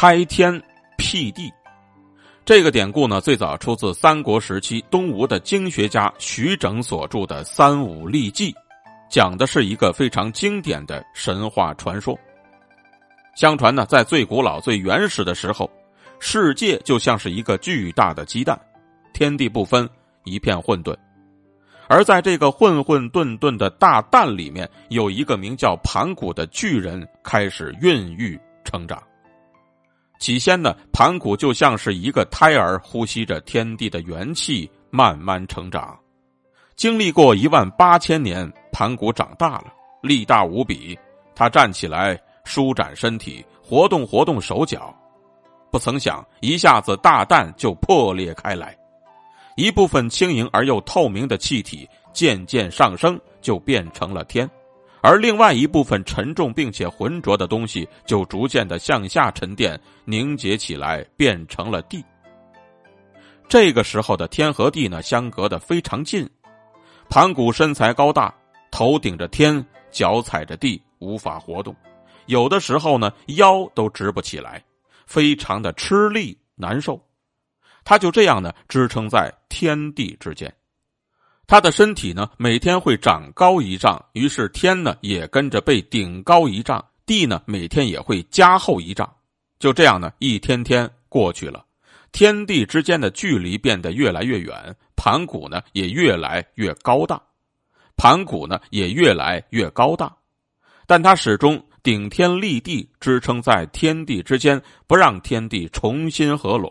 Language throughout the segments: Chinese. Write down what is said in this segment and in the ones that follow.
开天辟地。这个典故呢，最早出自三国时期东吴的经学家徐整所著的《三武历纪》，讲的是一个非常经典的神话传说。相传呢，在最古老、最原始的时候，世界就像是一个巨大的鸡蛋，天地不分，一片混沌。而在这个混混沌沌的大蛋里面，有一个名叫盘古的巨人开始孕育成长。起先呢，盘古就像是一个胎儿，呼吸着天地的元气，慢慢成长。经历过一万八千年，盘古长大了，力大无比。他站起来，舒展身体，活动活动手脚。不曾想，一下子大蛋就破裂开来，一部分轻盈而又透明的气体渐渐上升，就变成了天。而另外一部分沉重并且浑浊的东西，就逐渐的向下沉淀、凝结起来，变成了地。这个时候的天和地呢，相隔的非常近。盘古身材高大，头顶着天，脚踩着地，无法活动，有的时候呢，腰都直不起来，非常的吃力难受。他就这样呢，支撑在天地之间。他的身体呢，每天会长高一丈，于是天呢也跟着被顶高一丈，地呢每天也会加厚一丈。就这样呢，一天天过去了，天地之间的距离变得越来越远，盘古呢也越来越高大，盘古呢也越来越高大，但他始终顶天立地，支撑在天地之间，不让天地重新合拢。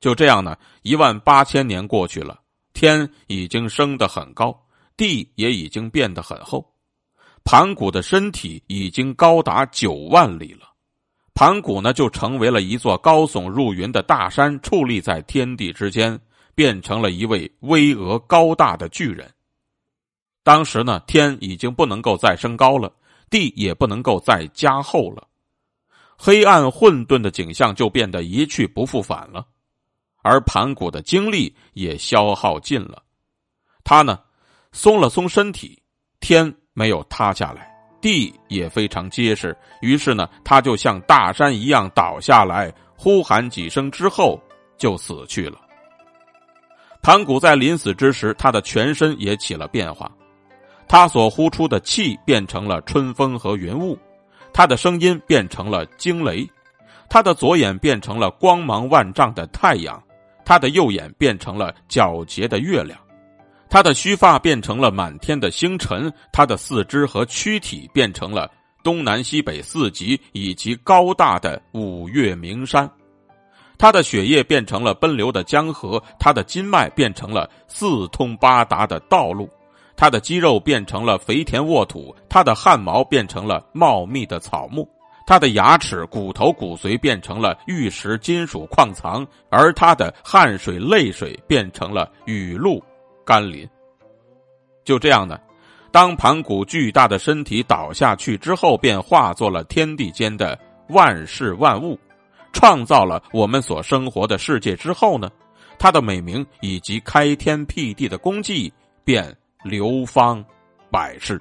就这样呢，一万八千年过去了。天已经升得很高，地也已经变得很厚，盘古的身体已经高达九万里了，盘古呢就成为了一座高耸入云的大山，矗立在天地之间，变成了一位巍峨高大的巨人。当时呢，天已经不能够再升高了，地也不能够再加厚了，黑暗混沌的景象就变得一去不复返了。而盘古的精力也消耗尽了，他呢，松了松身体，天没有塌下来，地也非常结实，于是呢，他就像大山一样倒下来，呼喊几声之后就死去了。盘古在临死之时，他的全身也起了变化，他所呼出的气变成了春风和云雾，他的声音变成了惊雷，他的左眼变成了光芒万丈的太阳。他的右眼变成了皎洁的月亮，他的须发变成了满天的星辰，他的四肢和躯体变成了东南西北四极以及高大的五岳名山，他的血液变成了奔流的江河，他的筋脉变成了四通八达的道路，他的肌肉变成了肥田沃土，他的汗毛变成了茂密的草木。他的牙齿、骨头、骨髓变成了玉石、金属矿藏，而他的汗水、泪水变成了雨露、甘霖。就这样呢，当盘古巨大的身体倒下去之后，便化作了天地间的万事万物，创造了我们所生活的世界之后呢，他的美名以及开天辟地的功绩便流芳百世。